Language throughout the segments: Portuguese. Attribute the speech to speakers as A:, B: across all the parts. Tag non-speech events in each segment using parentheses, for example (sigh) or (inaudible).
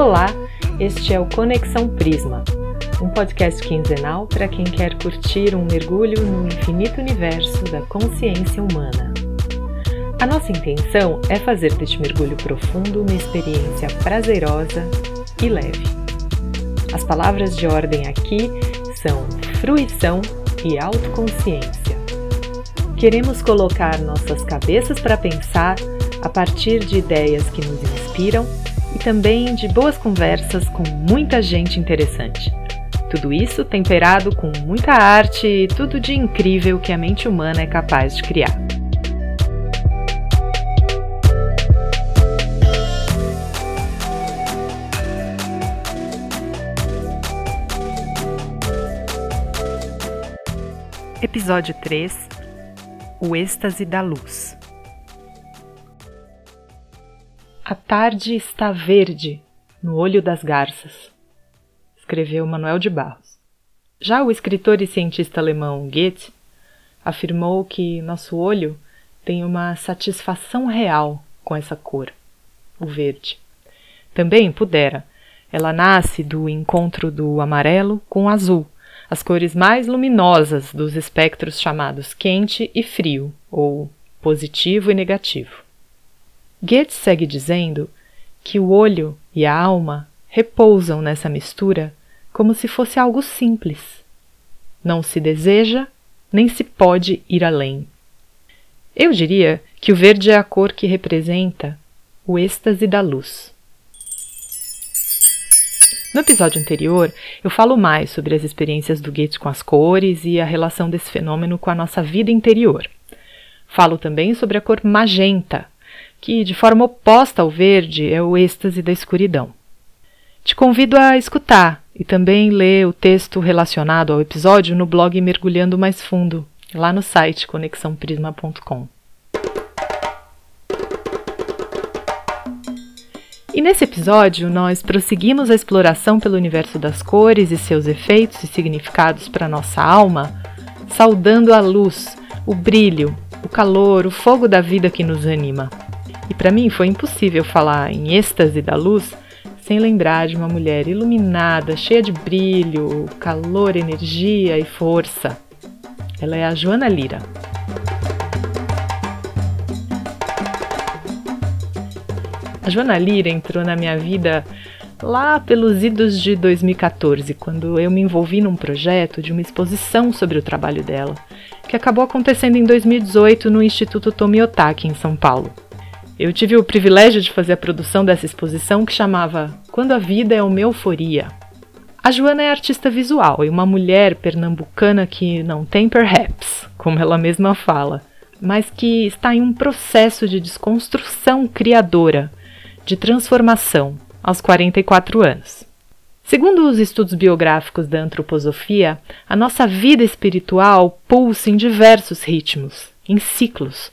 A: Olá, este é o Conexão Prisma, um podcast quinzenal para quem quer curtir um mergulho no infinito universo da consciência humana. A nossa intenção é fazer deste mergulho profundo uma experiência prazerosa e leve. As palavras de ordem aqui são fruição e autoconsciência. Queremos colocar nossas cabeças para pensar a partir de ideias que nos inspiram e também de boas conversas com muita gente interessante. Tudo isso temperado com muita arte e tudo de incrível que a mente humana é capaz de criar. Episódio 3 O êxtase da luz. A tarde está verde no olho das garças, escreveu Manuel de Barros. Já o escritor e cientista alemão Goethe afirmou que nosso olho tem uma satisfação real com essa cor, o verde. Também pudera. Ela nasce do encontro do amarelo com o azul, as cores mais luminosas dos espectros chamados quente e frio, ou positivo e negativo. Goethe segue dizendo que o olho e a alma repousam nessa mistura como se fosse algo simples. Não se deseja, nem se pode ir além. Eu diria que o verde é a cor que representa o êxtase da luz. No episódio anterior, eu falo mais sobre as experiências do Goethe com as cores e a relação desse fenômeno com a nossa vida interior. Falo também sobre a cor magenta, que, de forma oposta ao verde, é o êxtase da escuridão. Te convido a escutar e também ler o texto relacionado ao episódio no blog Mergulhando Mais Fundo, lá no site conexãoprisma.com. E nesse episódio, nós prosseguimos a exploração pelo universo das cores e seus efeitos e significados para nossa alma, saudando a luz, o brilho, o calor, o fogo da vida que nos anima. E para mim foi impossível falar em êxtase da luz sem lembrar de uma mulher iluminada, cheia de brilho, calor, energia e força. Ela é a Joana Lira. A Joana Lira entrou na minha vida lá pelos idos de 2014, quando eu me envolvi num projeto de uma exposição sobre o trabalho dela, que acabou acontecendo em 2018 no Instituto Tomiotaki, em São Paulo. Eu tive o privilégio de fazer a produção dessa exposição que chamava Quando a Vida é uma Euforia. A Joana é artista visual e uma mulher pernambucana que não tem perhaps, como ela mesma fala, mas que está em um processo de desconstrução criadora, de transformação, aos 44 anos. Segundo os estudos biográficos da antroposofia, a nossa vida espiritual pulsa em diversos ritmos, em ciclos,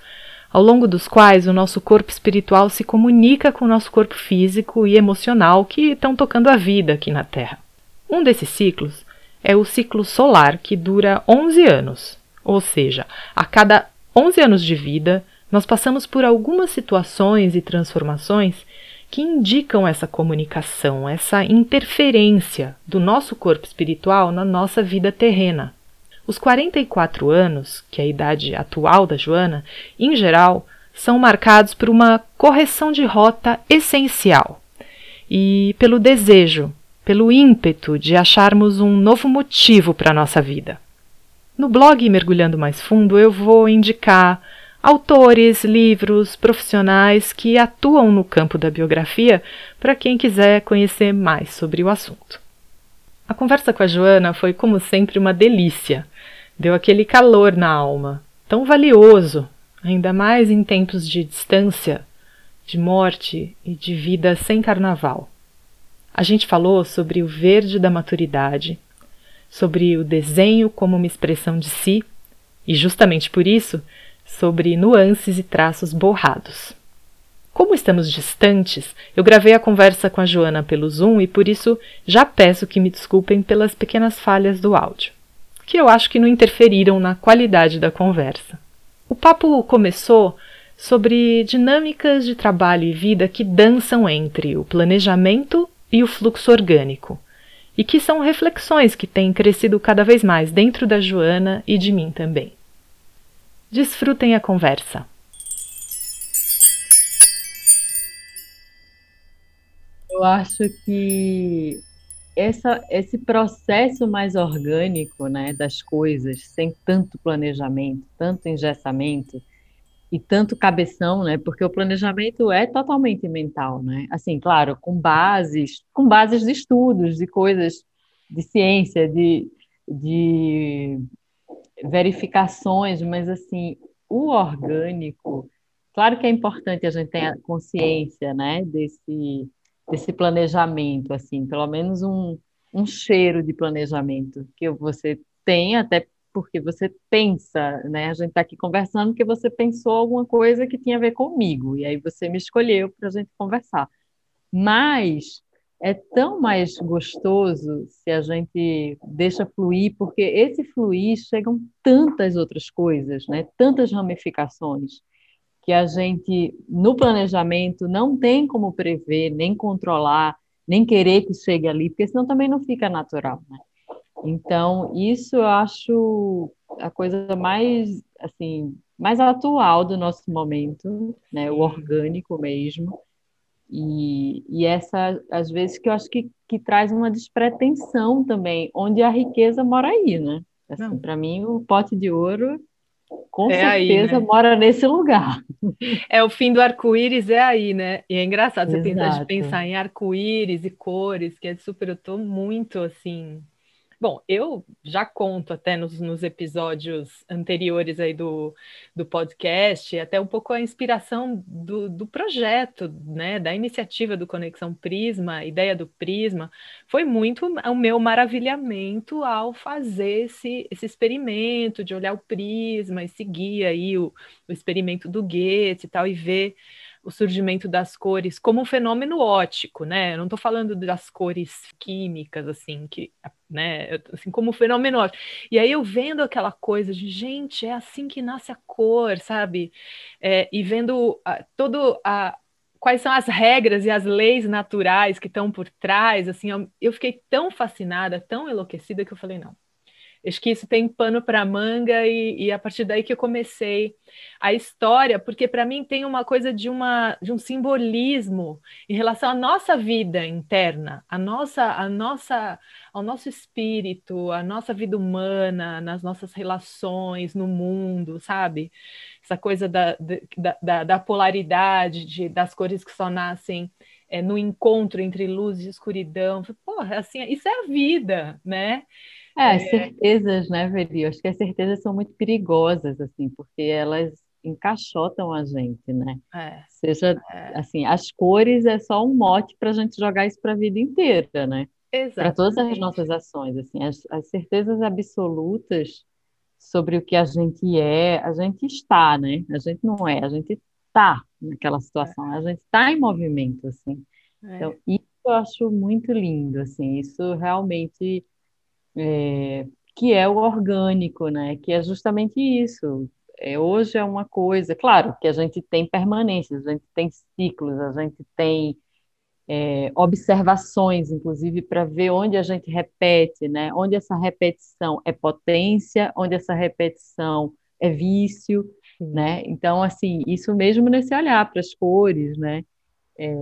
A: ao longo dos quais o nosso corpo espiritual se comunica com o nosso corpo físico e emocional que estão tocando a vida aqui na Terra. Um desses ciclos é o ciclo solar, que dura 11 anos, ou seja, a cada 11 anos de vida, nós passamos por algumas situações e transformações que indicam essa comunicação, essa interferência do nosso corpo espiritual na nossa vida terrena. Os 44 anos, que é a idade atual da Joana, em geral, são marcados por uma correção de rota essencial e pelo desejo, pelo ímpeto de acharmos um novo motivo para a nossa vida. No blog Mergulhando Mais Fundo, eu vou indicar autores, livros, profissionais que atuam no campo da biografia para quem quiser conhecer mais sobre o assunto. A conversa com a Joana foi, como sempre, uma delícia. Deu aquele calor na alma, tão valioso, ainda mais em tempos de distância, de morte e de vida sem carnaval. A gente falou sobre o verde da maturidade, sobre o desenho como uma expressão de si, e justamente por isso, sobre nuances e traços borrados. Como estamos distantes, eu gravei a conversa com a Joana pelo Zoom e por isso já peço que me desculpem pelas pequenas falhas do áudio que eu acho que não interferiram na qualidade da conversa. O papo começou sobre dinâmicas de trabalho e vida que dançam entre o planejamento e o fluxo orgânico, e que são reflexões que têm crescido cada vez mais dentro da Joana e de mim também. Desfrutem a conversa.
B: Eu acho que essa, esse processo mais orgânico né, das coisas, sem tanto planejamento, tanto engessamento e tanto cabeção, né, porque o planejamento é totalmente mental, né? Assim, claro, com bases, com bases de estudos, de coisas de ciência, de, de verificações, mas assim, o orgânico, claro que é importante a gente ter consciência, né, desse desse planejamento, assim, pelo menos um, um cheiro de planejamento que você tem, até porque você pensa, né? A gente está aqui conversando porque você pensou alguma coisa que tinha a ver comigo, e aí você me escolheu para a gente conversar. Mas é tão mais gostoso se a gente deixa fluir, porque esse fluir chegam tantas outras coisas, né? Tantas ramificações que a gente, no planejamento, não tem como prever, nem controlar, nem querer que chegue ali, porque senão também não fica natural, né? Então, isso eu acho a coisa mais, assim, mais atual do nosso momento, né? O orgânico mesmo. E, e essa, às vezes, que eu acho que, que traz uma despretensão também, onde a riqueza mora aí, né? Assim, para mim, o pote de ouro com é certeza aí, né? mora nesse lugar.
A: É o fim do arco-íris, é aí, né? E é engraçado você pensar, pensar em arco-íris e cores, que é super, eu tô muito assim Bom, eu já conto até nos, nos, episódios anteriores aí do, do podcast, até um pouco a inspiração do, do projeto, né, da iniciativa do Conexão Prisma, a ideia do Prisma, foi muito o meu maravilhamento ao fazer esse, esse experimento de olhar o Prisma e seguir aí o, o experimento do Goethe e tal, e ver o surgimento das cores como um fenômeno ótico, né? Eu não estou falando das cores químicas, assim, que, né? Assim, como um fenômeno ótico. E aí eu vendo aquela coisa de, gente, é assim que nasce a cor, sabe? É, e vendo a, todo a quais são as regras e as leis naturais que estão por trás, assim, eu, eu fiquei tão fascinada, tão enlouquecida que eu falei, não, Acho que isso tem pano para manga e, e, a partir daí que eu comecei a história, porque para mim tem uma coisa de, uma, de um simbolismo em relação à nossa vida interna, a nossa, a nossa, ao nosso espírito, a nossa vida humana, nas nossas relações no mundo, sabe? Essa coisa da, da, da, da polaridade, de, das cores que só nascem é, no encontro entre luz e escuridão. Porra, assim, isso é a vida, né?
B: É, as certezas, né, Veri? Eu acho que as certezas são muito perigosas, assim, porque elas encaixotam a gente, né?
A: É,
B: Seja,
A: é.
B: assim, as cores é só um mote para a gente jogar isso para a vida inteira, né? Para todas as nossas ações, assim, as, as certezas absolutas sobre o que a gente é, a gente está, né? A gente não é, a gente está naquela situação, a gente está em movimento, assim.
A: É.
B: Então, isso eu acho muito lindo, assim, isso realmente é, que é o orgânico, né? Que é justamente isso. É, hoje é uma coisa, claro, que a gente tem permanências, a gente tem ciclos, a gente tem é, observações, inclusive, para ver onde a gente repete, né? Onde essa repetição é potência, onde essa repetição é vício, né? Então, assim, isso mesmo nesse olhar para as cores, né? É,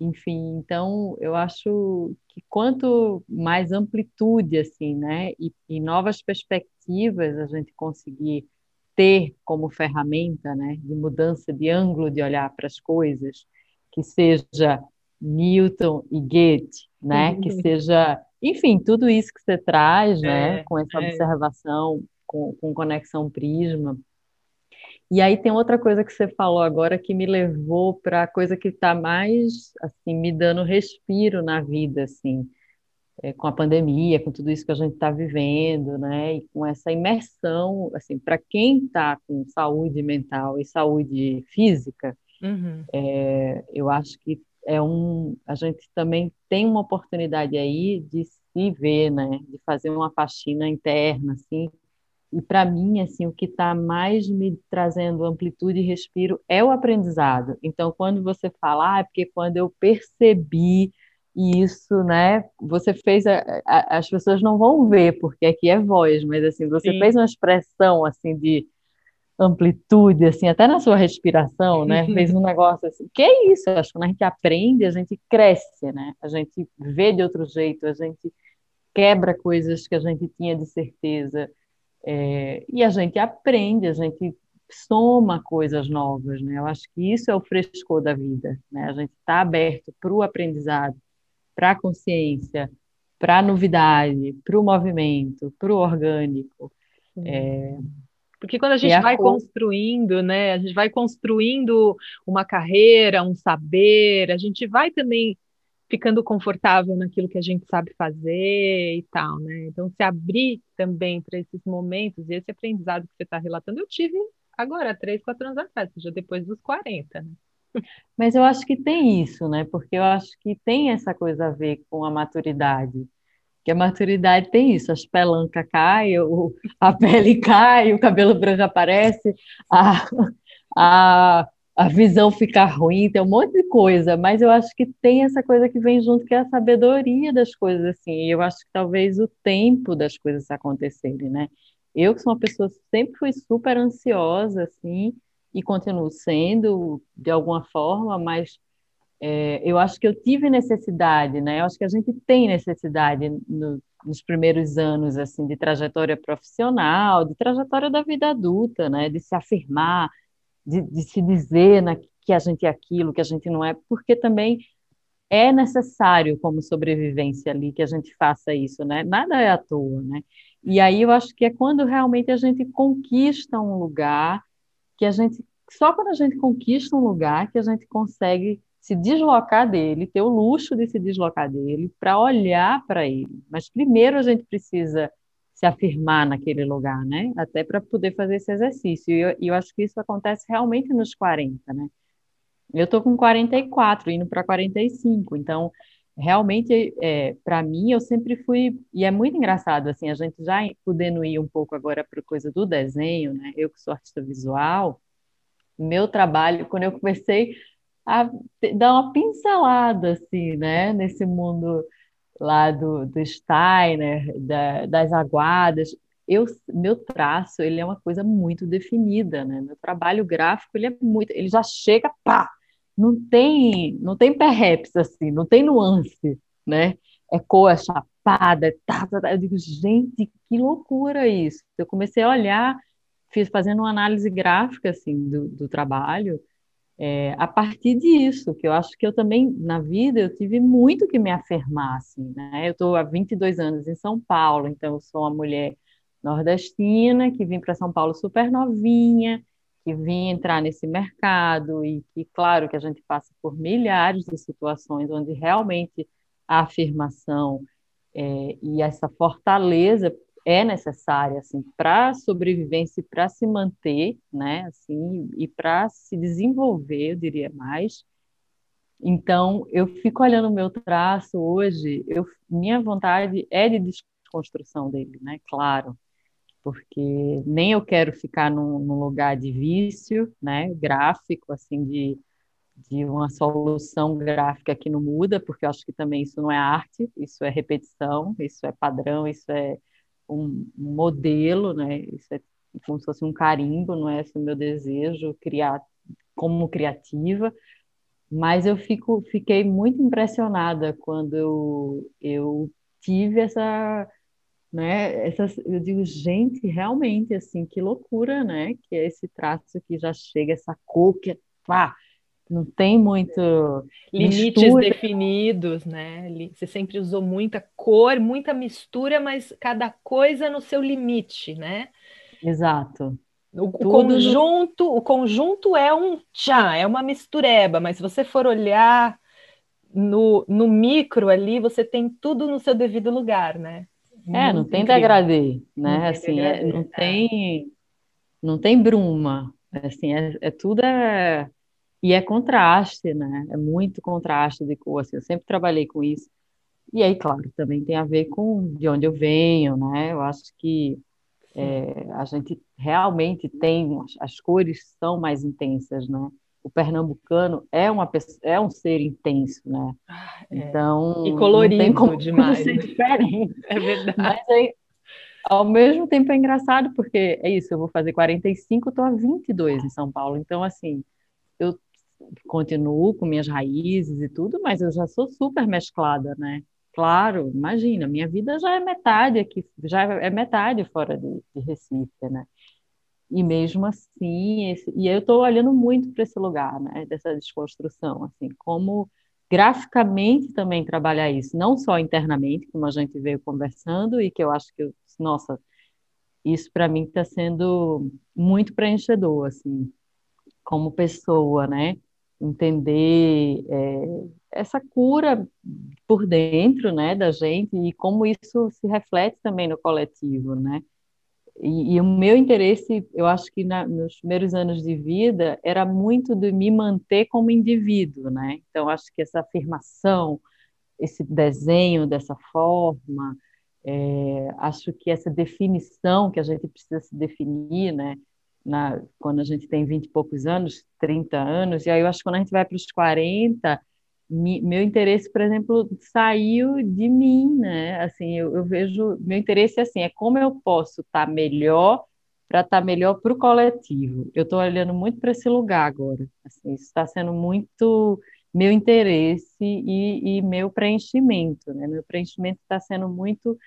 B: enfim, então eu acho que quanto mais amplitude assim, né, e, e, novas perspectivas a gente conseguir ter como ferramenta, né, de mudança de ângulo de olhar para as coisas, que seja Newton e Goethe, né, que (laughs) seja, enfim, tudo isso que você traz, né, é, com essa é. observação, com, com conexão prisma. E aí tem outra coisa que você falou agora que me levou para a coisa que está mais assim me dando respiro na vida, assim, é, com a pandemia, com tudo isso que a gente está vivendo, né? E com essa imersão, assim, para quem está com saúde mental e saúde física,
A: uhum.
B: é, eu acho que é um, a gente também tem uma oportunidade aí de se ver, né? De fazer uma faxina interna, assim, e para mim, assim, o que está mais me trazendo amplitude e respiro é o aprendizado. Então, quando você fala, ah, é porque quando eu percebi isso, né, você fez, a, a, as pessoas não vão ver, porque aqui é voz, mas assim, você Sim. fez uma expressão, assim, de amplitude, assim, até na sua respiração, né, (laughs) fez um negócio assim, que é isso, eu acho que quando a gente aprende, a gente cresce, né, a gente vê de outro jeito, a gente quebra coisas que a gente tinha de certeza, é, e a gente aprende, a gente soma coisas novas, né? Eu acho que isso é o frescor da vida, né? A gente está aberto para o aprendizado, para a consciência, para a novidade, para o movimento, para o orgânico. É...
A: Porque quando a gente vai construindo, né? A gente vai construindo uma carreira, um saber, a gente vai também ficando confortável naquilo que a gente sabe fazer e tal, né? Então, se abrir também para esses momentos e esse aprendizado que você está relatando, eu tive agora, três, quatro anos atrás, já depois dos 40, né? (laughs)
B: Mas eu acho que tem isso, né? Porque eu acho que tem essa coisa a ver com a maturidade. Que a maturidade tem isso, as pelancas caem, a (laughs) pele cai, o cabelo branco aparece, a, a, a visão fica ruim, tem um monte de coisa, mas eu acho que tem essa coisa que vem junto, que é a sabedoria das coisas, assim, e eu acho que talvez o tempo das coisas acontecerem, né? Eu, que sou uma pessoa, sempre fui super ansiosa, assim, e continuo sendo, de alguma forma, mas é, eu acho que eu tive necessidade, né? Eu acho que a gente tem necessidade no, nos primeiros anos, assim, de trajetória profissional, de trajetória da vida adulta, né? De se afirmar, de, de se dizer na, que a gente é aquilo, que a gente não é, porque também é necessário como sobrevivência ali que a gente faça isso, né? Nada é à toa, né? E aí eu acho que é quando realmente a gente conquista um lugar, que a gente só quando a gente conquista um lugar que a gente consegue se deslocar dele, ter o luxo de se deslocar dele para olhar para ele. Mas primeiro a gente precisa se afirmar naquele lugar, né? Até para poder fazer esse exercício. E eu, eu, acho que isso acontece realmente nos 40, né? Eu estou com 44, indo para 45, então realmente, é, para mim, eu sempre fui, e é muito engraçado, assim, a gente já podendo ir um pouco agora para coisa do desenho, né? Eu que sou artista visual, meu trabalho, quando eu comecei a dar uma pincelada, assim, né, nesse mundo lá do, do Steiner, da, das aguadas, eu, meu traço, ele é uma coisa muito definida, né? Meu trabalho gráfico, ele é muito, ele já chega, pá, não tem, não tem perreps assim, não tem nuance, né? É cor, é chapada, é tá, tá, tá. Eu digo, gente, que loucura isso. Eu comecei a olhar, fiz fazendo uma análise gráfica assim do, do trabalho, é, a partir disso, que eu acho que eu também, na vida, eu tive muito que me afirmar, assim, né? Eu estou há 22 anos em São Paulo, então eu sou uma mulher nordestina que vim para São Paulo super novinha, que vim entrar nesse mercado e que, claro, que a gente passa por milhares de situações onde realmente a afirmação é, e essa fortaleza é necessária assim para sobrevivência para se manter, né, assim, e para se desenvolver, eu diria mais. Então, eu fico olhando o meu traço hoje, eu, minha vontade é de desconstrução dele, né, claro porque nem eu quero ficar num, num lugar de vício, né, gráfico, assim, de, de uma solução gráfica que não muda, porque eu acho que também isso não é arte, isso é repetição, isso é padrão, isso é um, modelo, né, isso é como se fosse um carimbo, não é esse o meu desejo criar como criativa, mas eu fico, fiquei muito impressionada quando eu, eu tive essa né? Essas, eu digo, gente, realmente, assim, que loucura, né? Que é esse traço que já chega, essa cor que, pá, não tem muito
A: limites mistura. definidos, né? Você sempre usou muita cor, muita mistura, mas cada coisa no seu limite, né?
B: Exato.
A: O, conjunto, o conjunto é um tchá, é uma mistureba, mas se você for olhar no, no micro ali, você tem tudo no seu devido lugar, né?
B: É, não tem incrível. degradê, né? Não assim, é, degradê, é, não é. tem, não tem bruma, assim, é, é, tudo é e é contraste, né? É muito contraste de cor, assim, eu sempre trabalhei com isso. E aí, claro, também tem a ver com de onde eu venho, né? Eu acho que é, a gente realmente tem as cores são mais intensas, né? o pernambucano é uma é um ser intenso, né? Ah,
A: é. Então e colorido não tem como demais. (laughs) Ser
B: diferente.
A: É verdade.
B: Mas aí, ao mesmo tempo é engraçado porque é isso, eu vou fazer 45, estou a 22 em São Paulo. Então assim, eu continuo com minhas raízes e tudo, mas eu já sou super mesclada, né? Claro, imagina, minha vida já é metade aqui, já é metade fora de, de Recife, né? E mesmo assim, esse, e eu estou olhando muito para esse lugar, né, dessa desconstrução, assim, como graficamente também trabalhar isso, não só internamente, como a gente veio conversando, e que eu acho que, nossa, isso para mim está sendo muito preenchedor, assim, como pessoa, né, entender é, essa cura por dentro, né, da gente e como isso se reflete também no coletivo, né, e, e, o meu interesse, eu acho que na, nos primeiros anos de vida, era muito de me manter como indivíduo, né? Então, acho que essa afirmação, esse desenho dessa forma, é, acho que essa definição que a gente precisa se definir, né? Na, quando a gente tem 20 e poucos anos, 30 anos, e aí eu acho que quando a gente vai para os 40, meu interesse, por exemplo, saiu de mim, né? Assim, eu, eu vejo, meu interesse assim, é como eu posso estar tá melhor para estar tá melhor para o coletivo. Eu estou olhando muito para esse lugar agora. Assim, isso está sendo muito meu interesse e, e meu preenchimento, né? Meu preenchimento está sendo muito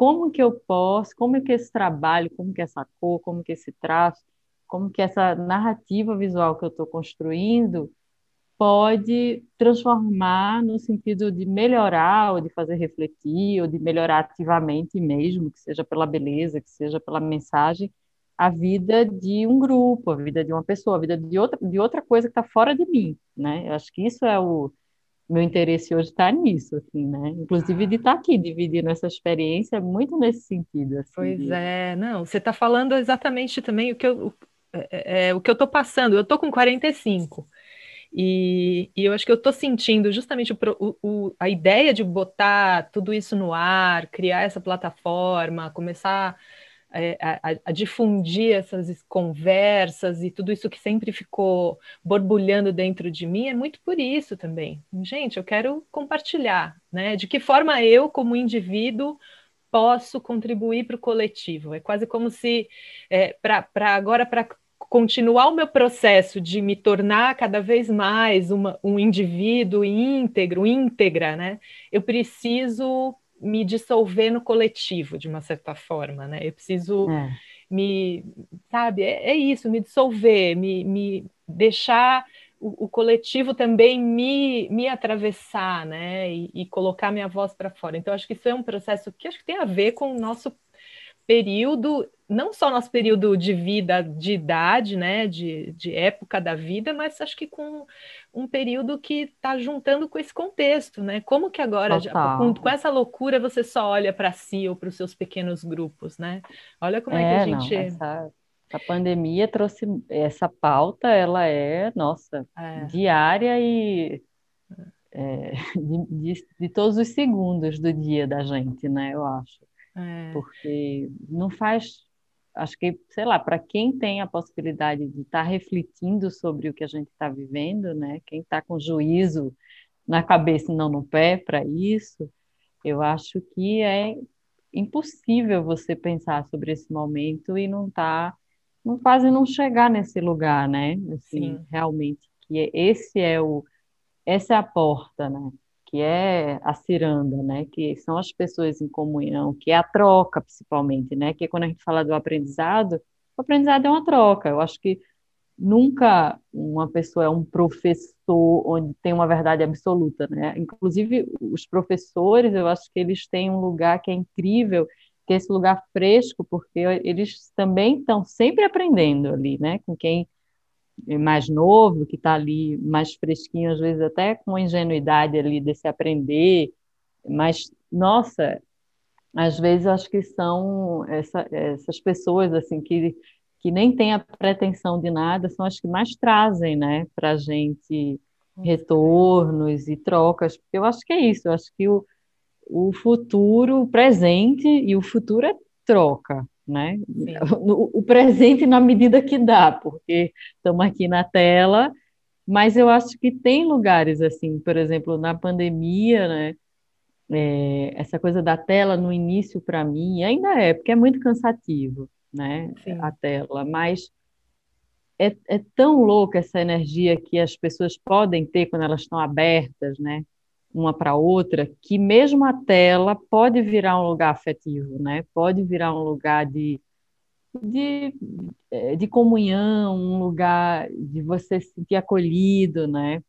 B: como que eu posso, como que esse trabalho, como que essa cor, como que esse traço, como que essa narrativa visual que eu estou construindo pode transformar no sentido de melhorar, ou de fazer refletir, ou de melhorar ativamente mesmo, que seja pela beleza, que seja pela mensagem, a vida de um grupo, a vida de uma pessoa, a vida de outra, de outra coisa que está fora de mim, né? Eu acho que isso é o meu interesse hoje está nisso, assim, né? Inclusive de estar tá aqui dividindo essa experiência muito nesse sentido. Assim,
A: pois
B: de...
A: é, não, você está falando exatamente também o que eu, é, é, é o que eu estou passando. Eu estou com 45. E, e eu acho que eu estou sentindo justamente o, o, a ideia de botar tudo isso no ar, criar essa plataforma, começar a, a, difundir essas conversas e tudo isso que sempre ficou borbulhando dentro de mim é muito por isso também. Gente, eu quero compartilhar, né? De que forma eu, como indivíduo, posso contribuir para o coletivo. É quase como se, é, para agora, para continuar o meu processo de me tornar cada vez mais uma, um indivíduo íntegro, íntegra, né? Eu preciso me dissolver no coletivo, de uma certa forma, né? Eu preciso é. me, sabe, é, é, isso, me dissolver, me, me deixar o, o, coletivo também me, me atravessar, né? E, e colocar minha voz para fora. Então, acho que isso é um processo que acho que tem a ver com o nosso período, não só nosso período de vida, de idade, né, de, de época da vida, mas acho que com um período que está juntando com esse contexto, né? Como que agora, já, com, com, essa loucura, você só olha para si ou para os seus pequenos grupos, né? Olha como é, é que a gente.
B: Não, essa, essa pandemia trouxe essa pauta, ela é, nossa, é. diária e é, (laughs) de, de, de todos os segundos do dia da gente, né? Eu acho. É. Porque não faz. Acho que, sei lá, para quem tem a possibilidade de estar tá refletindo sobre o que a gente está vivendo, né? Quem está com juízo na cabeça e não no pé para isso, eu acho que é impossível você pensar sobre esse momento e não tá, não quase não chegar nesse lugar, né? Assim, Sim. realmente que esse é o, essa é a porta, né? Que é a ciranda, né, que são as pessoas em comunhão, que é a troca principalmente, né, que quando a gente fala do aprendizado, o aprendizado é uma troca. Eu acho que nunca uma pessoa é um professor onde tem uma verdade absoluta, né? Inclusive os professores, eu acho que eles têm um lugar que é incrível, que é esse lugar fresco, porque eles também estão sempre aprendendo ali, né? Com quem mais novo, que está ali mais fresquinho, às vezes até com ingenuidade ali desse aprender, mas, nossa, às vezes acho que são essa, essas pessoas, assim, que, que nem têm a pretensão de nada, são as que mais trazem, né, para a gente retornos e trocas, porque eu acho que é isso, eu acho que o, o futuro, o presente e o futuro é troca, né? (laughs) O, o, presente na medida que dá, porque estamos aqui na tela Mas eu acho que tem lugares assim, por exemplo, na pandemia, né? É, essa coisa da tela no início para mim ainda é, porque é muito cansativo, né? Sim. A tela, mas é, é tão louca essa energia que as pessoas podem ter quando elas estão abertas, né? Uma para outra, que mesmo a tela pode virar um lugar afetivo, né? Pode virar um lugar de, de, é, de comunhão, um lugar de você se sentir acolhido, né?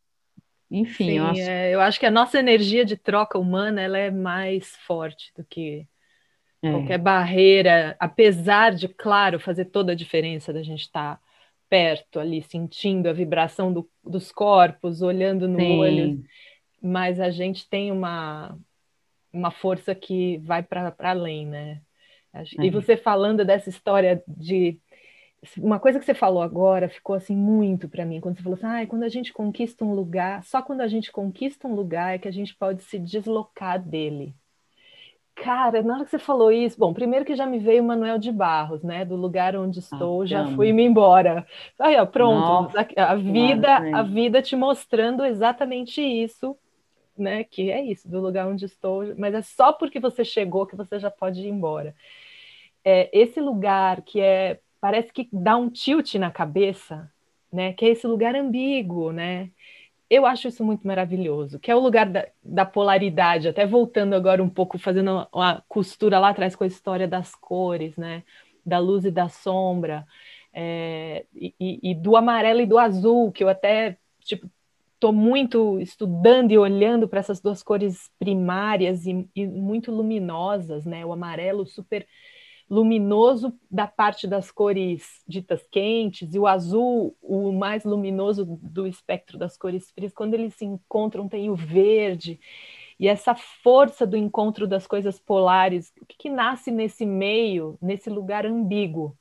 A: Enfim, Sim, eu, acho... É, eu acho que a nossa energia de troca humana ela é mais forte do que é. qualquer barreira, apesar de, claro, fazer toda a diferença da gente estar tá perto ali, sentindo a vibração do, dos corpos, olhando no Sim. olho, mas a gente tem uma, uma força que vai para além, né? É. E você falando dessa história de uma coisa que você falou agora ficou assim muito para mim, quando você falou assim, ah, quando a gente conquista um lugar, só quando a gente conquista um lugar é que a gente pode se deslocar dele. Cara, na hora que você falou isso, bom, primeiro que já me veio o Manuel de Barros, né, do lugar onde ah, estou, ah, já fui me embora. Aí, ó, pronto, Nossa, a, a vida, a vida te mostrando exatamente isso, né, que é isso, do lugar onde estou, mas é só porque você chegou que você já pode ir embora. É, esse lugar que é parece que dá um tilt na cabeça, né? Que é esse lugar ambíguo, né? Eu acho isso muito maravilhoso, que é o lugar da, da polaridade, até voltando agora um pouco, fazendo uma, costura lá atrás com a história das cores, né? Da luz e da sombra, é, e, e, do amarelo e do azul, que eu até, tipo, estou muito estudando e olhando para essas duas cores primárias e, e, muito luminosas, né? O amarelo super luminoso da parte das cores ditas quentes e o azul, o mais luminoso do espectro das cores frias, quando eles se encontram tem o verde. E essa força do encontro das coisas polares, o que, que nasce nesse meio, nesse lugar ambíguo,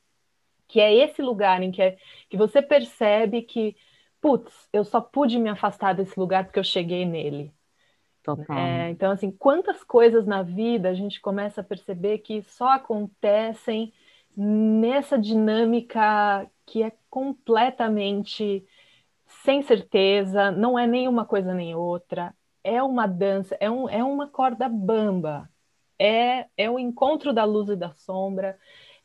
A: que é esse lugar em que, é, que você percebe que, putz, eu só pude me afastar desse lugar porque eu cheguei nele. Total. É, então, assim, quantas coisas na vida a gente começa a perceber que só acontecem nessa dinâmica que é completamente sem certeza, não é nem uma coisa nem outra, é uma dança, é, um, é uma corda bamba, é, é o encontro da luz e da sombra,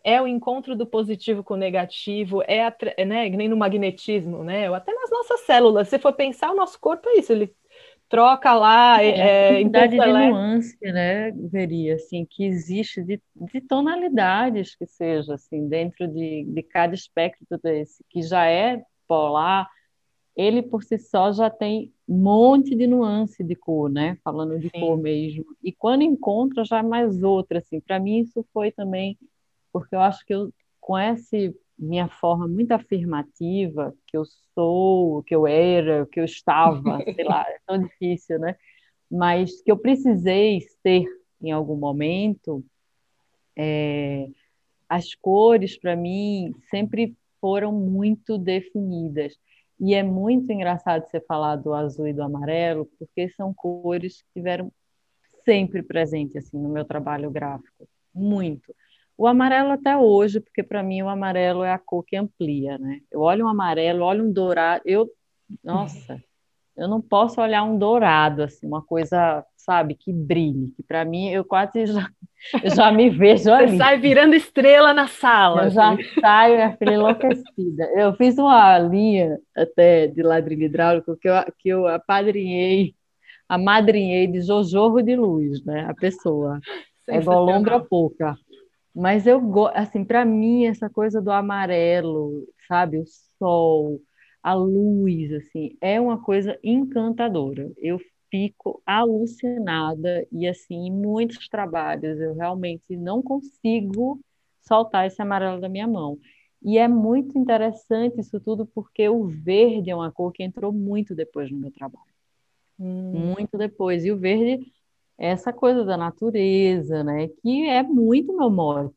A: é o encontro do positivo com o negativo, é, a, né, nem no magnetismo, né? Ou até nas nossas células, se for pensar, o nosso corpo é isso, ele troca lá.
B: É, é, de nuance, né, veria, assim, que existe de, de tonalidades que seja, assim, dentro de, de cada espectro desse, que já é polar, ele por si só já tem um monte de nuance de cor, né, falando de Sim. cor mesmo, e quando encontra já é mais outra, assim, para mim isso foi também, porque eu acho que eu, com esse minha forma muito afirmativa, que eu sou, que eu era, que eu estava, (laughs) sei lá, é tão difícil, né? Mas que eu precisei ser em algum momento, é, as cores para mim sempre foram muito definidas. E é muito engraçado você falar do azul e do amarelo, porque são cores que tiveram sempre presente assim no meu trabalho gráfico, muito. O amarelo até hoje, porque para mim o amarelo é a cor que amplia, né? Eu olho um amarelo, olho um dourado, eu, nossa, eu não posso olhar um dourado assim, uma coisa, sabe, que brilhe, que para mim eu quase já, eu já me vejo (laughs) ali.
A: Você sai virando estrela na sala.
B: Eu assim. já saio, minha filha, enlouquecida. Eu fiz uma linha até de ladrilho hidráulico que eu, que eu apadrinhei, amadrinhei de Jojorro de Luz, né? A pessoa. (laughs) É igual lombra pouca. Mas eu gosto, assim, para mim, essa coisa do amarelo, sabe? O sol, a luz, assim, é uma coisa encantadora. Eu fico alucinada e, assim, em muitos trabalhos eu realmente não consigo soltar esse amarelo da minha mão. E é muito interessante isso tudo porque o verde é uma cor que entrou muito depois no meu trabalho. Hum. Muito depois. E o verde essa coisa da natureza, né? Que é muito meu mote.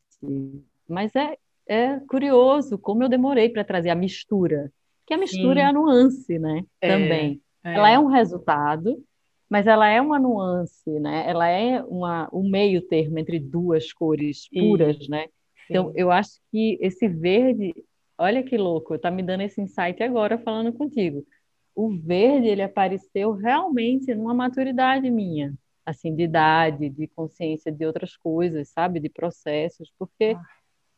B: Mas é, é curioso como eu demorei para trazer a mistura. Que a mistura Sim. é a nuance, né? É, Também. É. Ela é um resultado, mas ela é uma nuance, né? Ela é uma, um meio termo entre duas cores puras, Sim. né? Então, eu acho que esse verde, olha que louco, tá me dando esse insight agora falando contigo. o verde ele apareceu realmente numa maturidade minha, assim, de idade, de consciência de outras coisas, sabe, de processos, porque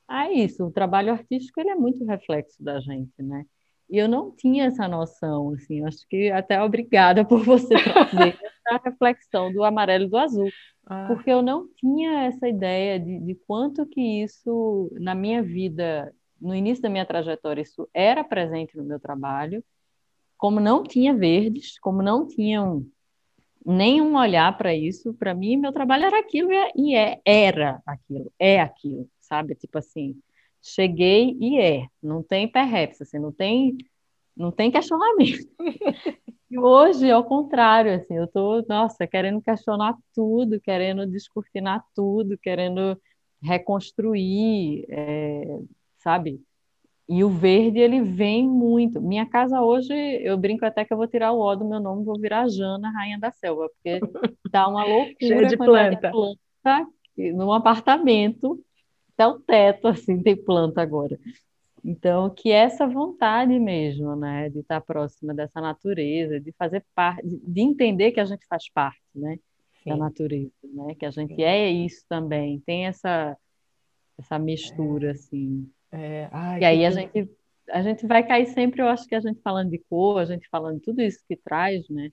B: ah. é isso, o trabalho artístico ele é muito reflexo da gente, né? E eu não tinha essa noção, assim, acho que até (laughs) obrigada por você trazer essa reflexão do amarelo e do azul, ah. porque eu não tinha essa ideia de, de quanto que isso, na minha vida, no início da minha trajetória, isso era presente no meu trabalho, como não tinha verdes, como não tinham nenhum olhar para isso, para mim, meu trabalho era aquilo e é, era aquilo, é aquilo, sabe? Tipo assim, cheguei e é, não tem perreps, assim, não tem, não tem questionamento. E hoje, ao contrário, assim, eu tô, nossa, querendo questionar tudo, querendo descortinar tudo, querendo reconstruir, é, sabe? E o verde, ele vem muito. Minha casa hoje, eu brinco até que eu vou tirar o O do meu nome, vou virar Jana, Rainha da Selva, porque (laughs) tá uma loucura
A: Cheia de planta. planta
B: num apartamento, até o teto, assim, tem planta agora. Então, que essa vontade mesmo, né, de estar próxima dessa natureza, de fazer parte, de entender que a gente faz parte, né, Sim. da natureza, né, que a gente Sim. é isso também, tem essa essa mistura, é. assim. É. Ai, e aí a gente, a gente vai cair sempre, eu acho que a gente falando de cor, a gente falando tudo isso que traz, né?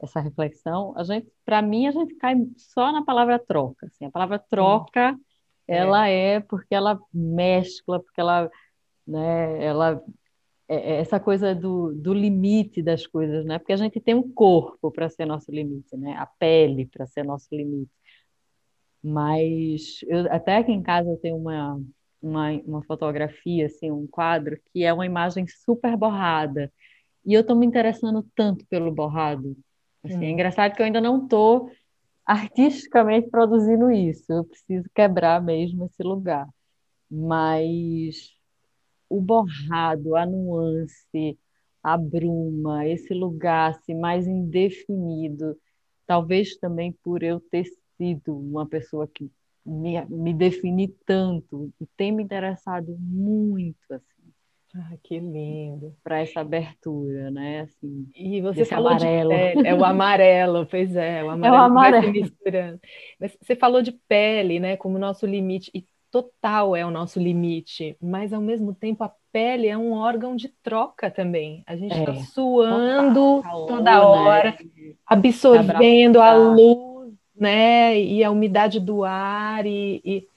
B: Essa reflexão, a gente, para mim, a gente cai só na palavra troca. Assim, a palavra troca, é. ela é porque ela mescla, porque ela, né? Ela é, é essa coisa do, do limite das coisas, né? Porque a gente tem um corpo para ser nosso limite, né? A pele para ser nosso limite. Mas eu, até aqui em casa eu tenho uma, uma, uma fotografia, assim, um quadro, que é uma imagem super borrada. E eu estou me interessando tanto pelo borrado. Assim. É engraçado que eu ainda não estou artisticamente produzindo isso. Eu preciso quebrar mesmo esse lugar. Mas o borrado, a nuance, a bruma, esse lugar assim, mais indefinido, talvez também por eu ter sido uma pessoa que me, me defini tanto e tem me interessado muito assim.
A: Ah, que lindo.
B: Para essa abertura, né? Assim,
A: e você falou amarelo. de pele, é o (laughs) amarelo, pois é, o
B: amarelo, é o amarelo. vai se
A: misturando. Mas você falou de pele, né, como nosso limite, e total é o nosso limite, mas ao mesmo tempo a pele é um órgão de troca também. A gente está é, suando total, toda né? hora, né? absorvendo a luz né? E a umidade do ar e, e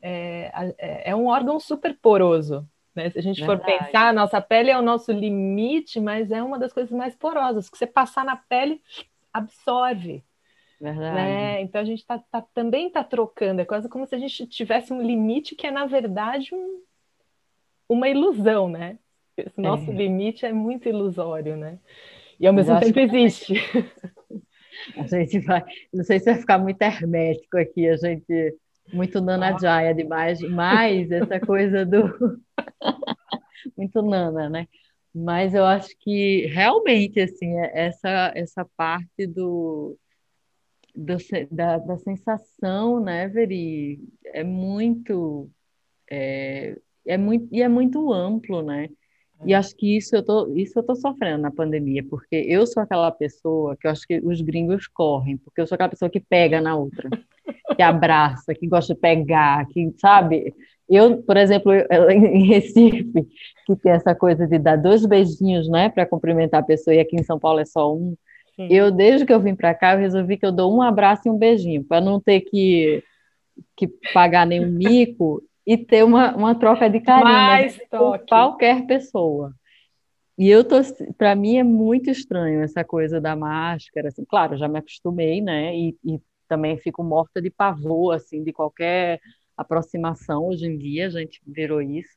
A: é, é, um órgão super poroso. Né? Se a gente Verdade. for pensar, a nossa pele é o nosso limite, mas é uma das coisas mais porosas, que você passar na pele absorve. Verdade. Né? Então a gente tá, tá também está trocando, é quase como se a gente tivesse um limite que é, na verdade, um, uma ilusão, né? Esse nosso é. limite é muito ilusório, né? E ao mesmo tempo existe. (laughs)
B: A gente vai, não sei se vai ficar muito hermético aqui, a gente muito nana jaya demais, mas essa coisa do (laughs) muito nana, né? Mas eu acho que realmente assim, é essa essa parte do, do da, da sensação, né, Veri, é muito é, é muito e é muito amplo, né? E acho que isso eu tô, isso eu tô sofrendo na pandemia, porque eu sou aquela pessoa que eu acho que os gringos correm, porque eu sou aquela pessoa que pega na outra, que abraça, que gosta de pegar, que, sabe? Eu, por exemplo, (laughs) em Recife, que tem essa coisa de dar dois beijinhos, né, para cumprimentar a pessoa, e aqui em São Paulo é só um. Sim. Eu, desde que eu vim para cá, eu resolvi que eu dou um abraço e um beijinho, para não ter que, que pagar nenhum mico e ter uma, uma troca de carinho
A: Mais
B: com qualquer pessoa. E eu tô, para mim é muito estranho essa coisa da máscara, assim, claro, já me acostumei, né? E, e também fico morta de pavor, assim, de qualquer aproximação. Hoje em dia a gente virou isso,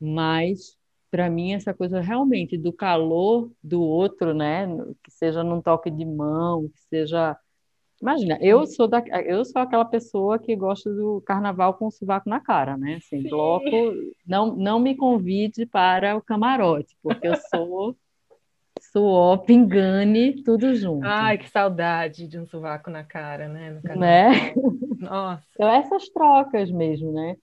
B: mas para mim essa coisa realmente do calor do outro, né? Que seja num toque de mão, que seja Imagina, eu sou, da, eu sou aquela pessoa que gosta do carnaval com o sovaco na cara, né? Assim, Sim. bloco, não, não me convide para o camarote, porque eu sou suor, pingane, tudo junto.
A: Ai, que saudade de um sovaco na cara, né?
B: né? (laughs) Nossa. Então, essas trocas mesmo, né?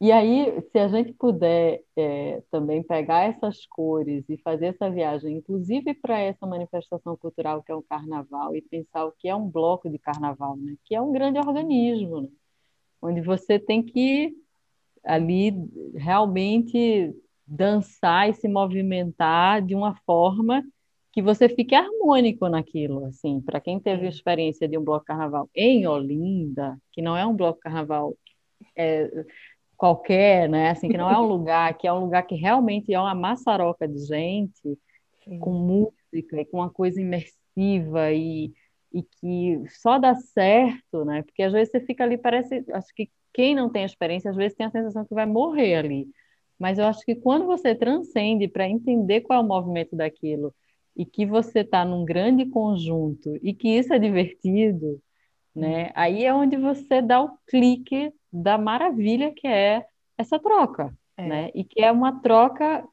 B: E aí, se a gente puder é, também pegar essas cores e fazer essa viagem, inclusive para essa manifestação cultural que é o carnaval, e pensar o que é um bloco de carnaval, né? que é um grande organismo, né? onde você tem que ali realmente dançar e se movimentar de uma forma que você fique harmônico naquilo, assim, para quem teve a experiência de um bloco carnaval em Olinda, que não é um bloco carnaval é, qualquer, né? Assim, que não é um lugar, que é um lugar que realmente é uma maçaroca de gente, Sim. com música e com uma coisa imersiva e, e que só dá certo, né? Porque às vezes você fica ali, parece, acho que quem não tem experiência, às vezes tem a sensação que vai morrer ali. Mas eu acho que quando você transcende para entender qual é o movimento daquilo e que você está num grande conjunto e que isso é divertido, né? Aí é onde você dá o clique da maravilha que é essa troca, é. né? E que é uma troca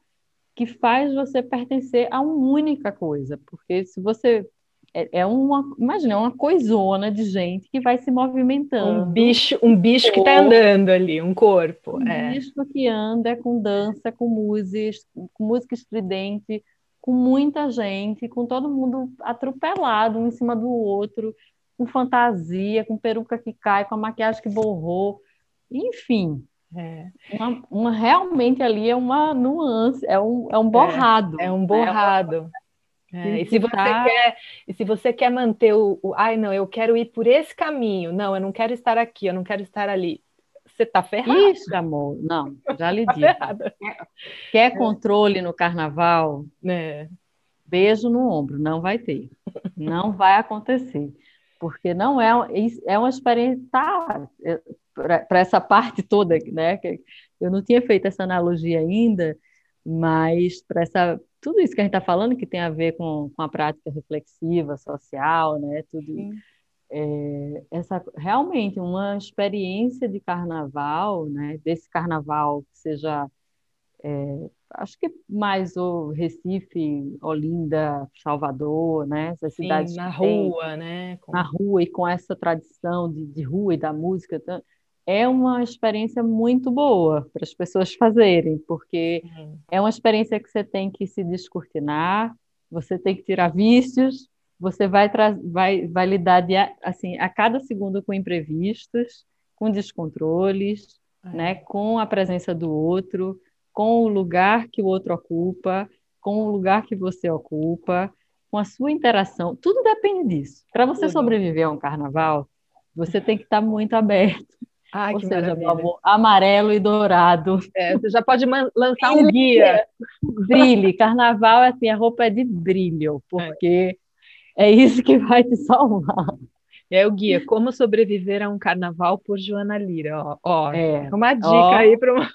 B: que faz você pertencer a uma única coisa, porque se você é, é uma, imagina, é uma coisona de gente que vai se movimentando.
A: Um bicho, um bicho que está andando ali, um corpo.
B: Um é. bicho que anda com dança, com música, com música estridente, com muita gente, com todo mundo atropelado um em cima do outro, com fantasia, com peruca que cai, com a maquiagem que borrou, enfim. É. Uma, uma, realmente ali é uma nuance, é um, é um borrado.
A: É, é um borrado. É, e, se você tá... quer, e se você quer manter o, o, ai, não, eu quero ir por esse caminho, não, eu não quero estar aqui, eu não quero estar ali. Você está ferrado.
B: Isso, amor, não, já lhe tá disse. Quer, quer é. controle no carnaval? É. Beijo no ombro, não vai ter. Não vai acontecer porque não é, é uma experiência tá, para essa parte toda, né? Eu não tinha feito essa analogia ainda, mas para essa tudo isso que a gente está falando que tem a ver com, com a prática reflexiva, social, né? Tudo é, essa realmente uma experiência de carnaval, né? Desse carnaval que seja é, acho que mais o Recife, Olinda, Salvador, né? Essas
A: Sim, cidades na rua, né?
B: Com... Na rua e com essa tradição de, de rua e da música, é uma experiência muito boa para as pessoas fazerem, porque Sim. é uma experiência que você tem que se descortinar, você tem que tirar vícios, você vai, vai, vai lidar de, assim, a cada segundo com imprevistos, com descontroles, é. né, com a presença do outro, com o lugar que o outro ocupa, com o lugar que você ocupa, com a sua interação. Tudo depende disso. Para você sobreviver a um carnaval, você tem que estar muito aberto.
A: Ai, Ou
B: que
A: seja,
B: amor, amarelo e dourado.
A: É, você já pode lançar um guia.
B: Brilhe. Carnaval, assim, a roupa é de brilho, porque é, é isso que vai te salvar.
A: É o guia Como Sobreviver a um Carnaval por Joana Lira. Ó, ó é. uma dica ó, aí para uma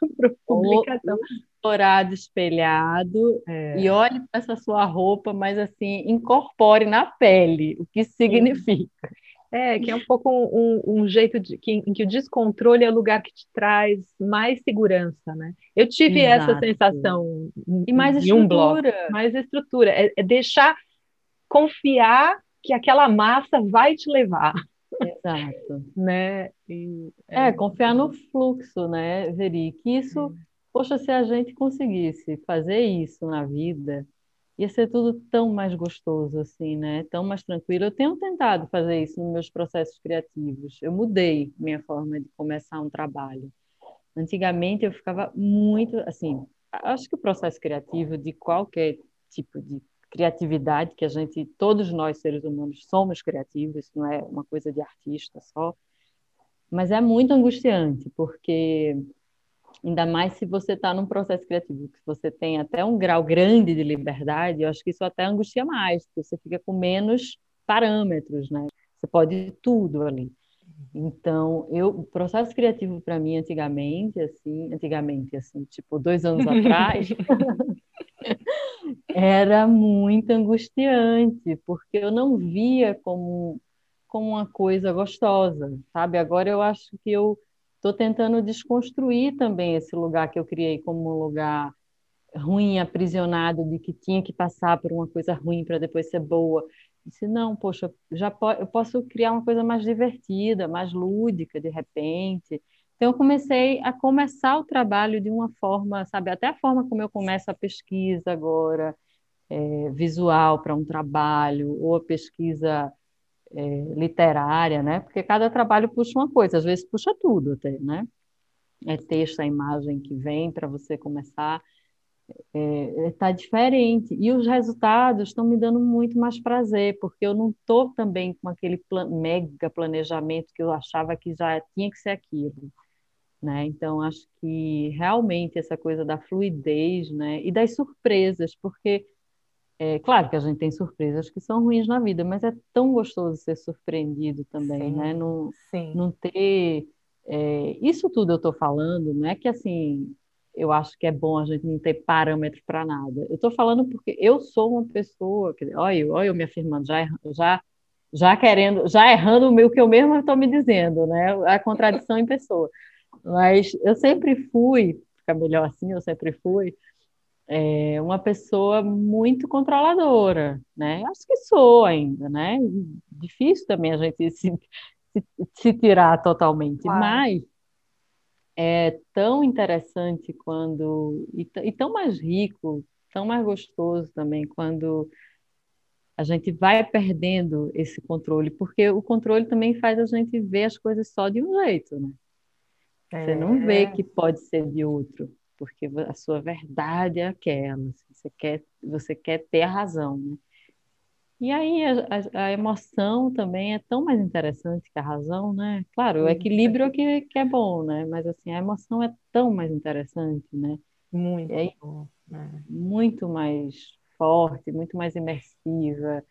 A: publicação.
B: Dourado espelhado é. e olhe para essa sua roupa, mas assim, incorpore na pele o que significa.
A: É, que é um pouco um, um jeito de, que, em que o descontrole é o lugar que te traz mais segurança, né? Eu tive Exato. essa sensação
B: e mais estrutura. um bloco,
A: mais estrutura, é, é deixar confiar que aquela massa vai te levar.
B: Exato. (laughs)
A: né?
B: E, é... é... confiar no fluxo, né, Veri? Que isso, é. poxa, se a gente conseguisse fazer isso na vida, ia ser tudo tão mais gostoso, assim, né? Tão mais tranquilo. Eu tenho tentado fazer isso nos meus processos criativos. Eu mudei minha forma de começar um trabalho. Antigamente eu ficava muito, assim, acho que o processo criativo de qualquer tipo de criatividade, que a gente, todos nós seres humanos somos criativos, não é uma coisa de artista só, mas é muito angustiante, porque ainda mais se você está num processo criativo, que você tem até um grau grande de liberdade, eu acho que isso até angustia mais, porque você fica com menos parâmetros, né? Você pode tudo ali. Então, eu, o processo criativo para mim antigamente, assim, antigamente, assim, tipo dois anos atrás, (laughs) era muito angustiante, porque eu não via como, como uma coisa gostosa, sabe? Agora eu acho que eu estou tentando desconstruir também esse lugar que eu criei como um lugar ruim, aprisionado, de que tinha que passar por uma coisa ruim para depois ser boa. Disse, não, poxa, já po eu posso criar uma coisa mais divertida, mais lúdica, de repente. Então, eu comecei a começar o trabalho de uma forma, sabe, até a forma como eu começo a pesquisa agora, é, visual para um trabalho, ou a pesquisa é, literária, né? Porque cada trabalho puxa uma coisa, às vezes puxa tudo até, né? É texto, a imagem que vem para você começar está é, é tá diferente. E os resultados estão me dando muito mais prazer, porque eu não estou também com aquele plan mega planejamento que eu achava que já tinha que ser aquilo. Né? Então, acho que realmente essa coisa da fluidez né? e das surpresas, porque é claro que a gente tem surpresas que são ruins na vida, mas é tão gostoso ser surpreendido também,
A: sim,
B: né? Não,
A: sim.
B: não ter. É, isso tudo eu estou falando, não é que assim eu acho que é bom a gente não ter parâmetro para nada. Eu estou falando porque eu sou uma pessoa, que, olha, olha eu me afirmando, já, já, já querendo, já errando o meu que eu mesmo estou me dizendo, né? A contradição em pessoa. Mas eu sempre fui, fica melhor assim, eu sempre fui é, uma pessoa muito controladora, né? Acho que sou ainda, né? Difícil também a gente se, se, se tirar totalmente, claro. mas é tão interessante quando e, e tão mais rico, tão mais gostoso também quando a gente vai perdendo esse controle, porque o controle também faz a gente ver as coisas só de um jeito, né? Você não vê é. que pode ser de outro, porque a sua verdade é aquela. Assim, você quer, você quer ter a razão, né? E aí a, a, a, emoção também é tão mais interessante que a razão, né? Claro, o equilíbrio é que, que é bom, né? Mas assim, a emoção é tão mais interessante, né?
A: Muito
B: aí,
A: bom, né?
B: Muito mais forte, muito mais imersiva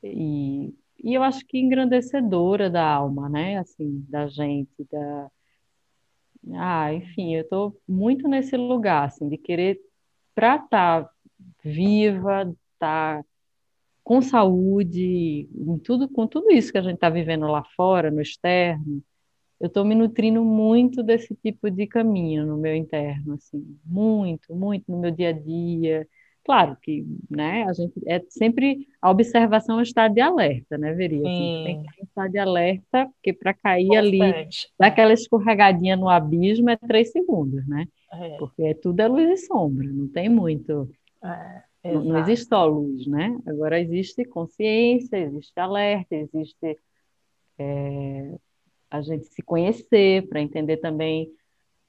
B: e, e eu acho que engrandecedora da alma, né? Assim, da gente, da ah, enfim, eu estou muito nesse lugar, assim, de querer para estar tá viva, estar tá com saúde, em tudo, com tudo isso que a gente está vivendo lá fora, no externo, eu estou me nutrindo muito desse tipo de caminho no meu interno, assim, muito, muito no meu dia a dia, Claro que, né, a gente é sempre a observação é estado de alerta, né, Veria? Assim, tem que estar de alerta, porque para cair Constante. ali, daquela escorregadinha no abismo é três segundos, né? É. Porque é tudo é luz e sombra, não tem muito. É, não, não, existe só luz, né? Agora existe consciência, existe alerta, existe é, a gente se conhecer para entender também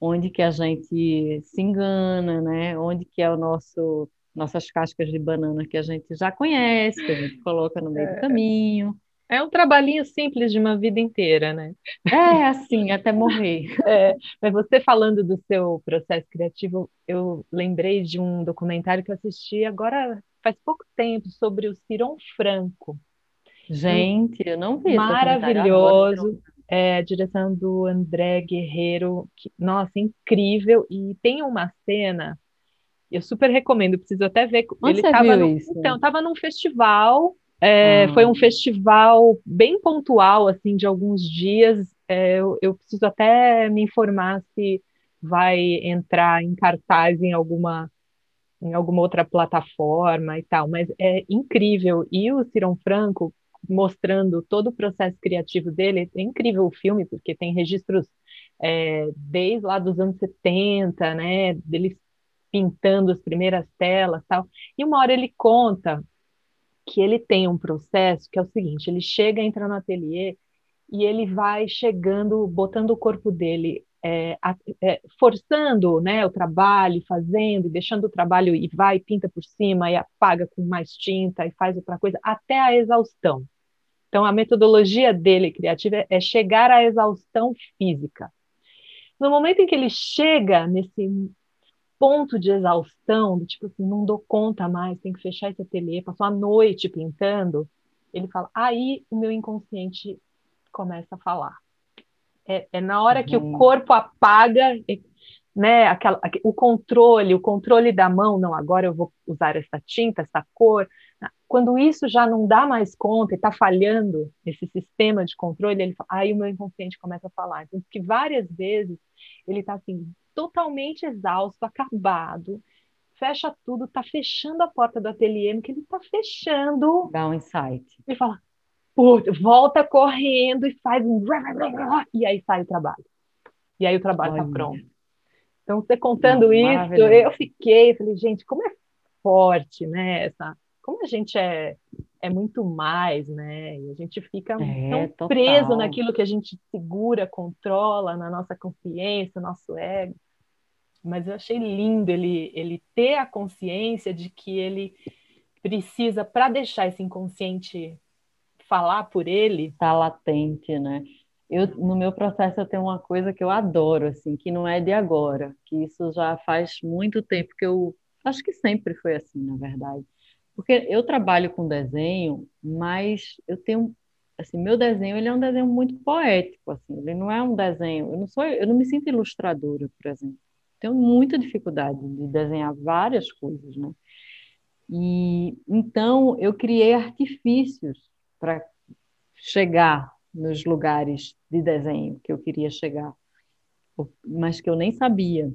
B: onde que a gente se engana, né? Onde que é o nosso nossas cascas de banana que a gente já conhece, que a gente coloca no meio do é. caminho.
A: É um trabalhinho simples de uma vida inteira, né?
B: É assim, até morrer. (laughs)
A: É, mas você falando do seu processo criativo, eu lembrei de um documentário que eu assisti agora faz pouco tempo sobre o Ciron Franco.
B: Gente, eu não vi.
A: Maravilhoso. É, a direção do André Guerreiro, que, nossa, incrível. E tem uma cena eu super recomendo, preciso até ver.
B: Onde ele estava no, isso?
A: Então, estava num festival. É, ah. Foi um festival bem pontual, assim, de alguns dias. É, eu, eu, preciso até me informar se vai entrar em cartaz em alguma em alguma outra plataforma e tal, mas é incrível. E o Ciron Franco mostrando todo o processo criativo dele, é incrível o filme, porque tem registros é, desde lá dos anos 70, né, dele pintando as primeiras telas tal. E uma hora ele conta que ele tem um processo que é o seguinte: ele chega, entra no ateliê e ele vai chegando, botando o corpo dele, é, é, forçando né, o trabalho, fazendo, deixando o trabalho e vai, pinta por cima e apaga com mais tinta e faz outra coisa, até a exaustão. Então, a metodologia dele criativa é chegar à exaustão física. No momento em que ele chega nesse ponto de exaustão, do tipo assim, não dou conta mais, tem que fechar esse ateliê, passou a noite pintando, ele fala, aí o meu inconsciente começa a falar. É, é na hora uhum. que o uhum. corpo apaga, né, aquela, o controle, o controle da mão, não, agora eu vou usar essa tinta, essa cor. Quando isso já não dá mais conta e está falhando esse sistema de controle, ele aí o meu inconsciente começa a falar. Então, que várias vezes ele está assim, totalmente exausto, acabado, fecha tudo, tá fechando a porta do ateliê, que ele tá fechando.
B: Dá um insight.
A: Ele fala, volta correndo e faz um. E aí sai o trabalho. E aí o trabalho está pronto. Então, você contando isso, eu fiquei, falei, gente, como é forte, né? Essa, como a gente é, é muito mais, né? E a gente fica é, tão total. preso naquilo que a gente segura, controla, na nossa consciência, nosso ego. Mas eu achei lindo ele, ele ter a consciência de que ele precisa, para deixar esse inconsciente falar por ele.
B: Está latente, né? Eu, no meu processo eu tenho uma coisa que eu adoro, assim, que não é de agora, que isso já faz muito tempo que eu acho que sempre foi assim, na verdade. Porque eu trabalho com desenho, mas eu tenho assim, meu desenho ele é um desenho muito poético, assim, ele não é um desenho, eu não sou, eu não me sinto ilustradora, por exemplo. Tenho muita dificuldade de desenhar várias coisas, né? E então eu criei artifícios para chegar nos lugares de desenho que eu queria chegar, mas que eu nem sabia.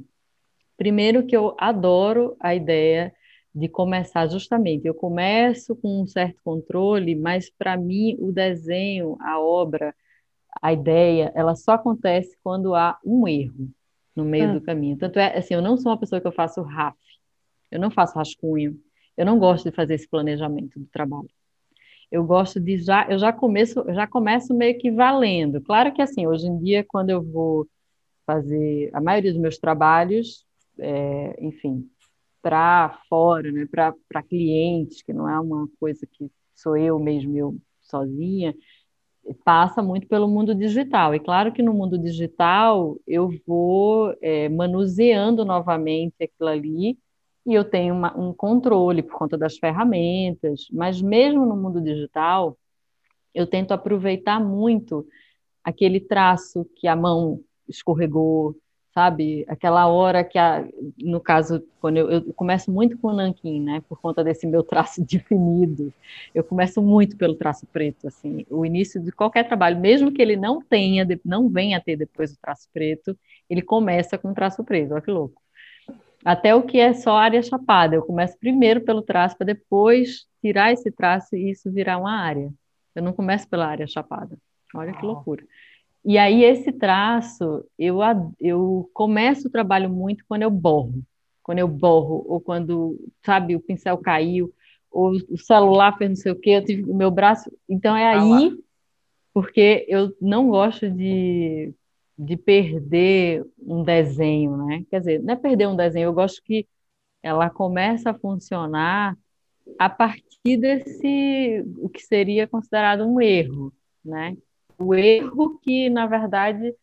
B: Primeiro que eu adoro a ideia de começar justamente. Eu começo com um certo controle, mas para mim o desenho, a obra, a ideia, ela só acontece quando há um erro no meio ah. do caminho. Tanto é assim, eu não sou uma pessoa que eu faço RAF, eu não faço rascunho, eu não gosto de fazer esse planejamento do trabalho eu gosto de já, eu já começo, eu já começo meio que valendo. Claro que assim, hoje em dia, quando eu vou fazer a maioria dos meus trabalhos, é, enfim, para fora, né, para clientes, que não é uma coisa que sou eu mesmo, eu sozinha, passa muito pelo mundo digital. E claro que no mundo digital eu vou é, manuseando novamente aquilo ali e eu tenho uma, um controle por conta das ferramentas, mas mesmo no mundo digital, eu tento aproveitar muito aquele traço que a mão escorregou, sabe? Aquela hora que, a, no caso, quando eu, eu começo muito com o nanquim, né? Por conta desse meu traço (laughs) definido, eu começo muito pelo traço preto, assim. O início de qualquer trabalho, mesmo que ele não tenha, não venha a ter depois o traço preto, ele começa com o traço preto. Olha que louco até o que é só área chapada. Eu começo primeiro pelo traço, para depois tirar esse traço e isso virar uma área. Eu não começo pela área chapada. Olha que loucura. E aí, esse traço, eu, eu começo o trabalho muito quando eu borro. Quando eu borro, ou quando, sabe, o pincel caiu, ou o celular fez não sei o quê, eu tive o meu braço. Então, é aí, porque eu não gosto de de perder um desenho, né? Quer dizer, não é perder um desenho, eu gosto que ela começa a funcionar a partir desse o que seria considerado um erro, né? O erro que, na verdade,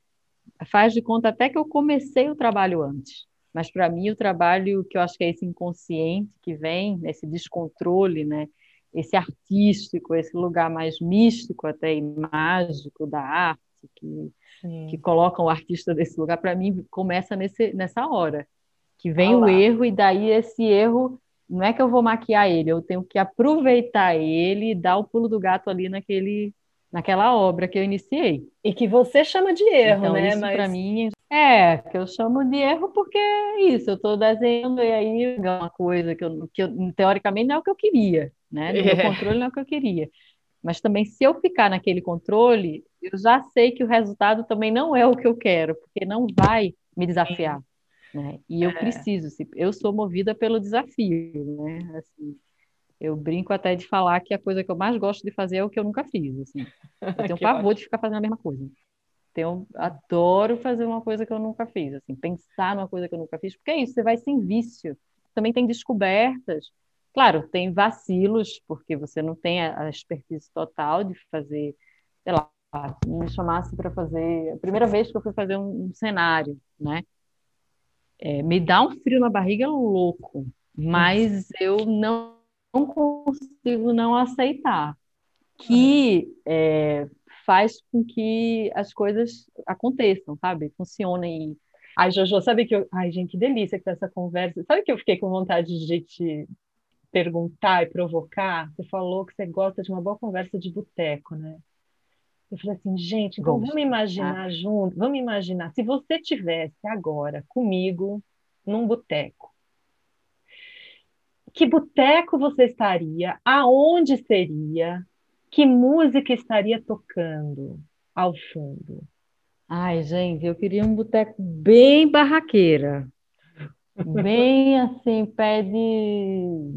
B: faz de conta até que eu comecei o trabalho antes. Mas para mim o trabalho que eu acho que é esse inconsciente que vem, esse descontrole, né? Esse artístico, esse lugar mais místico até e mágico da arte que que colocam o artista desse lugar, para mim, começa nesse, nessa hora. Que vem Olá. o erro, e daí esse erro, não é que eu vou maquiar ele, eu tenho que aproveitar ele e dar o pulo do gato ali naquele, naquela obra que eu iniciei.
A: E que você chama de erro,
B: então,
A: né?
B: Isso Mas... para mim é que eu chamo de erro porque é isso, eu estou desenhando e aí é uma coisa que eu, que eu teoricamente não é o que eu queria, né? No é. meu controle não é o que eu queria. Mas também, se eu ficar naquele controle, eu já sei que o resultado também não é o que eu quero, porque não vai me desafiar. Né? E eu é. preciso, eu sou movida pelo desafio, né? Assim, eu brinco até de falar que a coisa que eu mais gosto de fazer é o que eu nunca fiz. Assim. Eu (laughs) tenho pavor ótimo. de ficar fazendo a mesma coisa. Então, adoro fazer uma coisa que eu nunca fiz, assim, pensar numa coisa que eu nunca fiz, porque é isso, você vai sem vício. Também tem descobertas Claro, tem vacilos, porque você não tem a expertise total de fazer, sei lá, me chamasse para fazer. A primeira vez que eu fui fazer um, um cenário, né? É, me dá um frio na barriga louco, mas eu não, não consigo não aceitar que é, faz com que as coisas aconteçam, sabe? Funcionem.
A: Ai, Jojo, sabe que eu. Ai, gente, que delícia que tá essa conversa. Sabe que eu fiquei com vontade de te perguntar e provocar, você falou que você gosta de uma boa conversa de boteco, né? Eu falei assim, gente, então vamos imaginar ah. junto, vamos imaginar, se você tivesse agora comigo num boteco, que boteco você estaria? Aonde seria? Que música estaria tocando ao fundo?
B: Ai, gente, eu queria um boteco bem barraqueira, bem (laughs) assim, pé de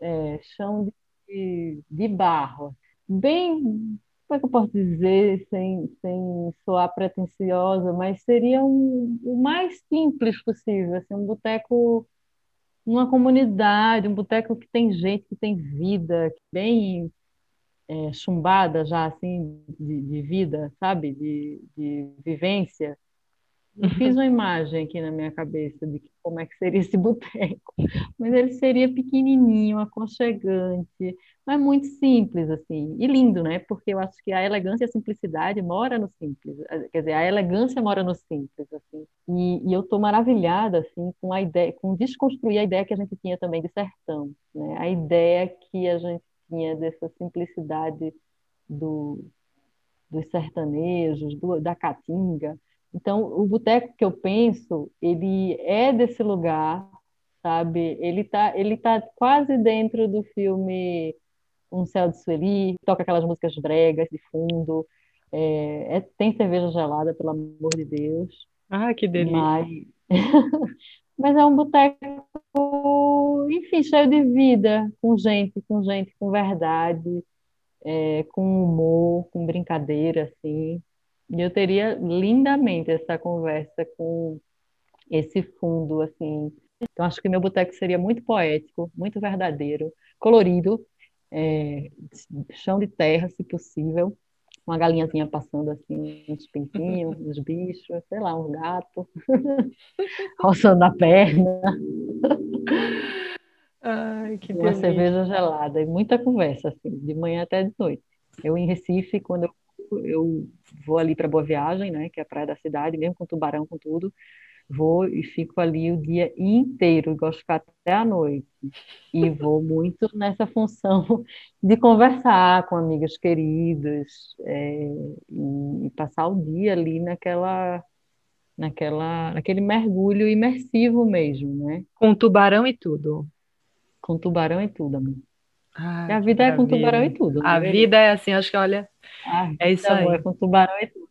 B: é, chão de, de barro, bem, como é que eu posso dizer, sem, sem soar pretensiosa, mas seria um, o mais simples possível, assim, um boteco numa comunidade, um boteco que tem gente, que tem vida, bem é, chumbada já, assim, de, de vida, sabe? De, de vivência. Eu fiz uma (laughs) imagem aqui na minha cabeça de como é que seria esse boteco, mas ele seria pequenininho, aconchegante, mas muito simples, assim, e lindo, né? Porque eu acho que a elegância e a simplicidade mora no simples, quer dizer, a elegância mora no simples, assim, e, e eu estou maravilhada, assim, com a ideia, com desconstruir a ideia que a gente tinha também de sertão, né? A ideia que a gente tinha dessa simplicidade do, dos sertanejos, do, da caatinga, então, o boteco que eu penso, ele é desse lugar, sabe? Ele tá, ele tá quase dentro do filme Um Céu de Sueli, toca aquelas músicas bregas de fundo, é, é, tem cerveja gelada, pelo amor de Deus.
A: Ah, que delícia!
B: Mas, (laughs) mas é um boteco, enfim, cheio de vida, com gente, com gente, com verdade, é, com humor, com brincadeira, assim. E eu teria lindamente essa conversa com esse fundo, assim. Então, acho que meu boteco seria muito poético, muito verdadeiro, colorido, é, chão de terra, se possível, uma galinhazinha passando assim, uns pintinhos, (laughs) uns bichos, sei lá, um gato, (laughs) roçando a perna.
A: Ai, que
B: uma cerveja gelada e muita conversa, assim, de manhã até de noite. Eu em Recife, quando eu eu vou ali para Boa Viagem, né, que é a praia da cidade, mesmo com tubarão, com tudo, vou e fico ali o dia inteiro, gosto de ficar até a noite. E vou muito nessa função (laughs) de conversar com amigas queridas é, e, e, passar o dia ali naquela, naquela, naquele mergulho imersivo mesmo, né?
A: Com tubarão e tudo.
B: Com tubarão e tudo, amigo.
A: Ai,
B: a vida é com tubarão e tudo.
A: A é vida é assim, acho que olha,
B: é isso aí. É com tubarão e tudo.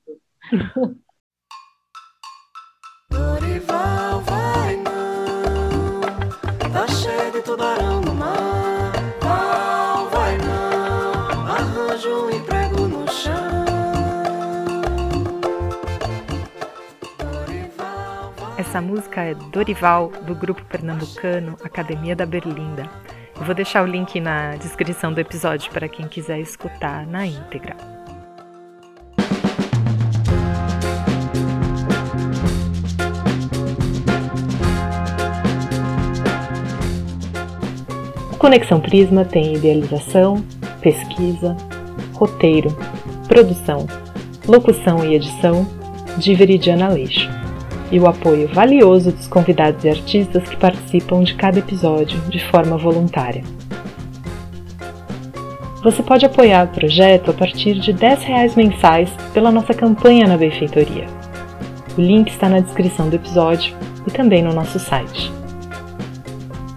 B: Dorival vai não, tá cheio de tubarão no mar. Val vai não, arranja um emprego no chão.
A: Essa música é Dorival, do grupo pernambucano Academia da Berlinda. Eu vou deixar o link na descrição do episódio para quem quiser escutar na íntegra. O Conexão Prisma tem idealização, pesquisa, roteiro, produção, locução e edição de Veridiana Leixo e o apoio valioso dos convidados e artistas que participam de cada episódio de forma voluntária. Você pode apoiar o projeto a partir de R$ 10 mensais pela nossa campanha na Benfeitoria. O link está na descrição do episódio e também no nosso site.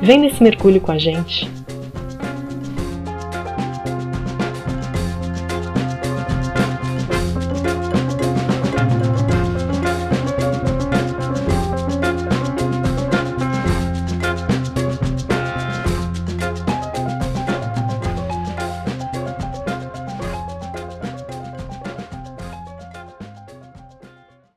A: Vem nesse mergulho com a gente